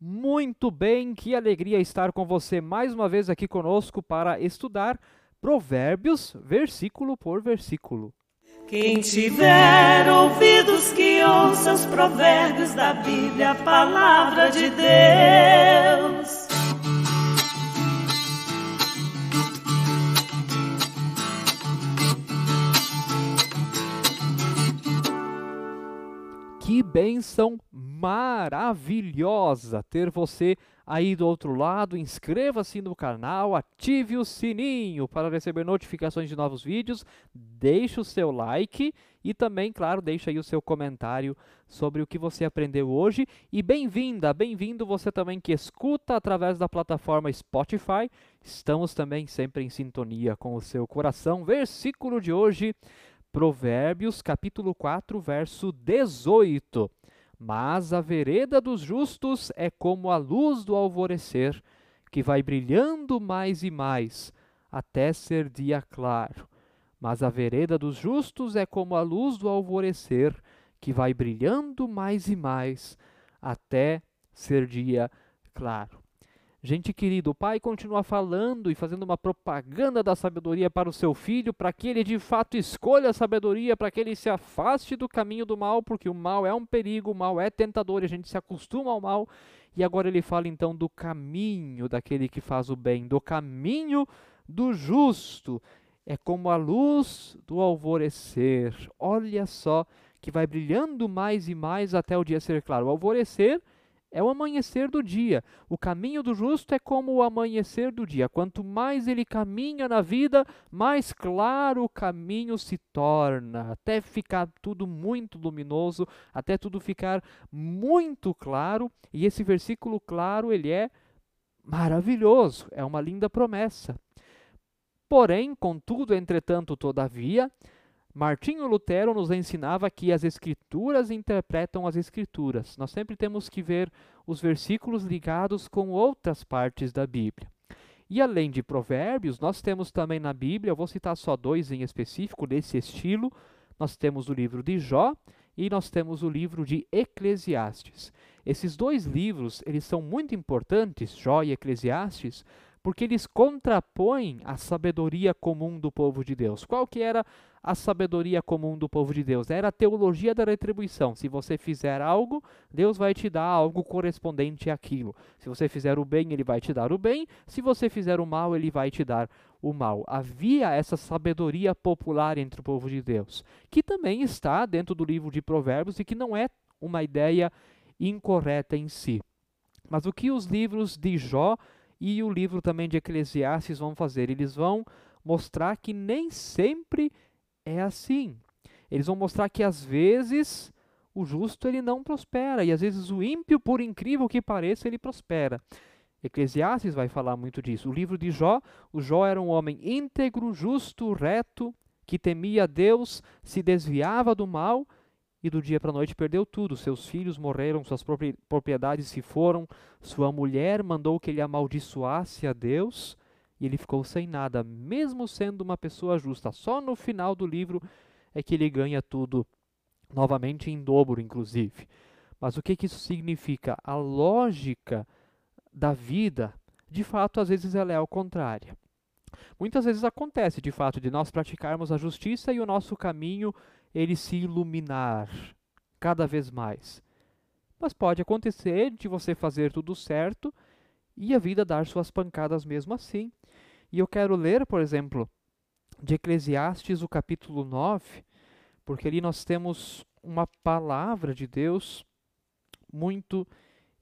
Muito bem, que alegria estar com você mais uma vez aqui conosco para estudar Provérbios, versículo por versículo. Quem tiver ouvidos que ouça os provérbios da Bíblia, a palavra de Deus. Que bênção maravilhosa ter você aí do outro lado. Inscreva-se no canal, ative o sininho para receber notificações de novos vídeos, deixe o seu like e também, claro, deixe aí o seu comentário sobre o que você aprendeu hoje. E bem-vinda, bem-vindo você também que escuta através da plataforma Spotify. Estamos também sempre em sintonia com o seu coração. Versículo de hoje. Provérbios capítulo 4, verso 18. Mas a vereda dos justos é como a luz do alvorecer, que vai brilhando mais e mais, até ser dia claro. Mas a vereda dos justos é como a luz do alvorecer, que vai brilhando mais e mais, até ser dia claro. Gente querido, o pai continua falando e fazendo uma propaganda da sabedoria para o seu filho, para que ele de fato escolha a sabedoria, para que ele se afaste do caminho do mal, porque o mal é um perigo, o mal é tentador e a gente se acostuma ao mal. E agora ele fala então do caminho daquele que faz o bem, do caminho do justo. É como a luz do alvorecer. Olha só que vai brilhando mais e mais até o dia ser claro. O alvorecer é o amanhecer do dia. O caminho do justo é como o amanhecer do dia. Quanto mais ele caminha na vida, mais claro o caminho se torna, até ficar tudo muito luminoso, até tudo ficar muito claro. E esse versículo claro, ele é maravilhoso, é uma linda promessa. Porém, contudo, entretanto, todavia, Martinho Lutero nos ensinava que as escrituras interpretam as escrituras. Nós sempre temos que ver os versículos ligados com outras partes da Bíblia. E além de provérbios, nós temos também na Bíblia, eu vou citar só dois em específico desse estilo, nós temos o livro de Jó e nós temos o livro de Eclesiastes. Esses dois livros, eles são muito importantes, Jó e Eclesiastes, porque eles contrapõem a sabedoria comum do povo de Deus. Qual que era a sabedoria comum do povo de Deus? Era a teologia da retribuição. Se você fizer algo, Deus vai te dar algo correspondente àquilo. Se você fizer o bem, ele vai te dar o bem. Se você fizer o mal, ele vai te dar o mal. Havia essa sabedoria popular entre o povo de Deus, que também está dentro do livro de Provérbios e que não é uma ideia incorreta em si. Mas o que os livros de Jó e o livro também de Eclesiastes vão fazer? Eles vão mostrar que nem sempre é assim. Eles vão mostrar que às vezes o justo ele não prospera e às vezes o ímpio, por incrível que pareça, ele prospera. Eclesiastes vai falar muito disso. O livro de Jó, o Jó era um homem íntegro, justo, reto, que temia Deus, se desviava do mal e do dia para a noite perdeu tudo. Seus filhos morreram, suas propriedades se foram, sua mulher mandou que ele amaldiçoasse a Deus e ele ficou sem nada, mesmo sendo uma pessoa justa. Só no final do livro é que ele ganha tudo novamente em dobro, inclusive. Mas o que, que isso significa? A lógica da vida, de fato, às vezes ela é ao contrário. Muitas vezes acontece, de fato, de nós praticarmos a justiça e o nosso caminho ele se iluminar cada vez mais. Mas pode acontecer de você fazer tudo certo e a vida dar suas pancadas mesmo assim. E eu quero ler, por exemplo, de Eclesiastes, o capítulo 9, porque ali nós temos uma palavra de Deus muito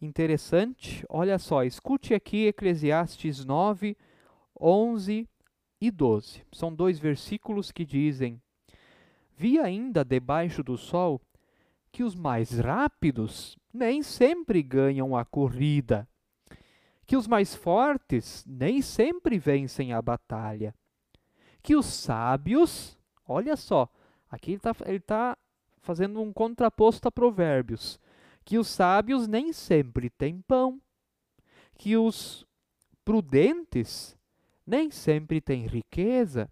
interessante. Olha só, escute aqui Eclesiastes 9, 11 e 12. São dois versículos que dizem: Vi ainda debaixo do sol que os mais rápidos nem sempre ganham a corrida, que os mais fortes nem sempre vencem a batalha, que os sábios, olha só, aqui ele está tá fazendo um contraposto a Provérbios, que os sábios nem sempre têm pão, que os prudentes nem sempre têm riqueza,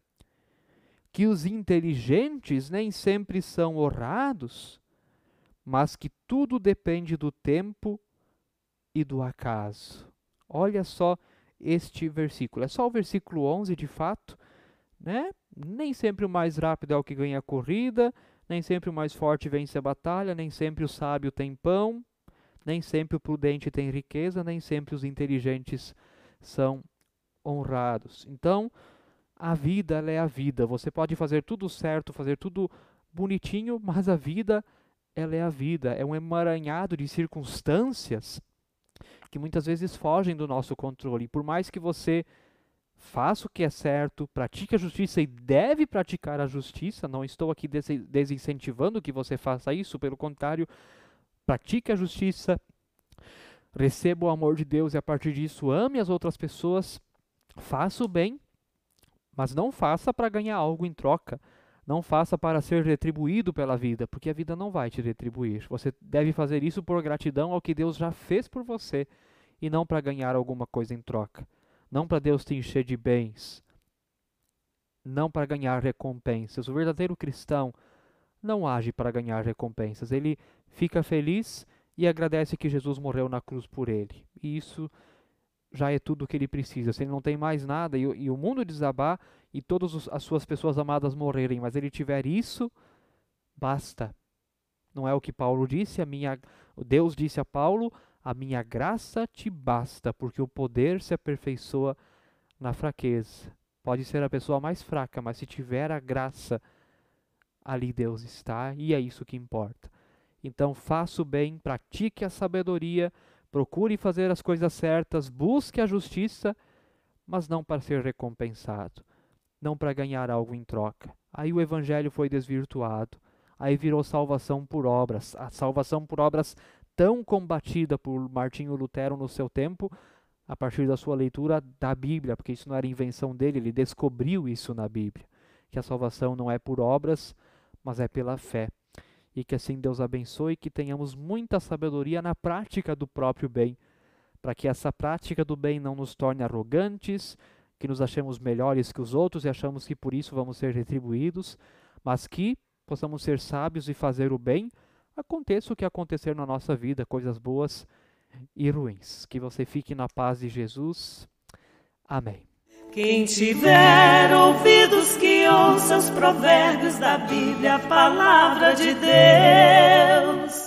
que os inteligentes nem sempre são honrados, mas que tudo depende do tempo e do acaso. Olha só este versículo. É só o versículo 11, de fato, né? Nem sempre o mais rápido é o que ganha a corrida, nem sempre o mais forte vence a batalha, nem sempre o sábio tem pão, nem sempre o prudente tem riqueza, nem sempre os inteligentes são honrados. Então, a vida é a vida. Você pode fazer tudo certo, fazer tudo bonitinho, mas a vida ela é a vida. É um emaranhado de circunstâncias que muitas vezes fogem do nosso controle. E por mais que você faça o que é certo, pratique a justiça e deve praticar a justiça, não estou aqui desincentivando que você faça isso, pelo contrário, pratique a justiça, receba o amor de Deus e a partir disso ame as outras pessoas, faça o bem, mas não faça para ganhar algo em troca. Não faça para ser retribuído pela vida, porque a vida não vai te retribuir. Você deve fazer isso por gratidão ao que Deus já fez por você e não para ganhar alguma coisa em troca. Não para Deus te encher de bens, não para ganhar recompensas. O verdadeiro cristão não age para ganhar recompensas. Ele fica feliz e agradece que Jesus morreu na cruz por ele. E isso já é tudo o que ele precisa. Se ele não tem mais nada e, e o mundo desabar e todas as suas pessoas amadas morrerem, mas ele tiver isso, basta. Não é o que Paulo disse, a minha Deus disse a Paulo, a minha graça te basta, porque o poder se aperfeiçoa na fraqueza. Pode ser a pessoa mais fraca, mas se tiver a graça, ali Deus está e é isso que importa. Então faça o bem, pratique a sabedoria, procure fazer as coisas certas, busque a justiça, mas não para ser recompensado, não para ganhar algo em troca. Aí o evangelho foi desvirtuado, aí virou salvação por obras, a salvação por obras tão combatida por Martinho Lutero no seu tempo, a partir da sua leitura da Bíblia, porque isso não era invenção dele, ele descobriu isso na Bíblia, que a salvação não é por obras, mas é pela fé. E que assim Deus abençoe que tenhamos muita sabedoria na prática do próprio bem, para que essa prática do bem não nos torne arrogantes, que nos achemos melhores que os outros e achamos que por isso vamos ser retribuídos, mas que possamos ser sábios e fazer o bem, aconteça o que acontecer na nossa vida, coisas boas e ruins. Que você fique na paz de Jesus. Amém. Quem tiver ouvidos que ouça os provérbios da Bíblia, a palavra de Deus.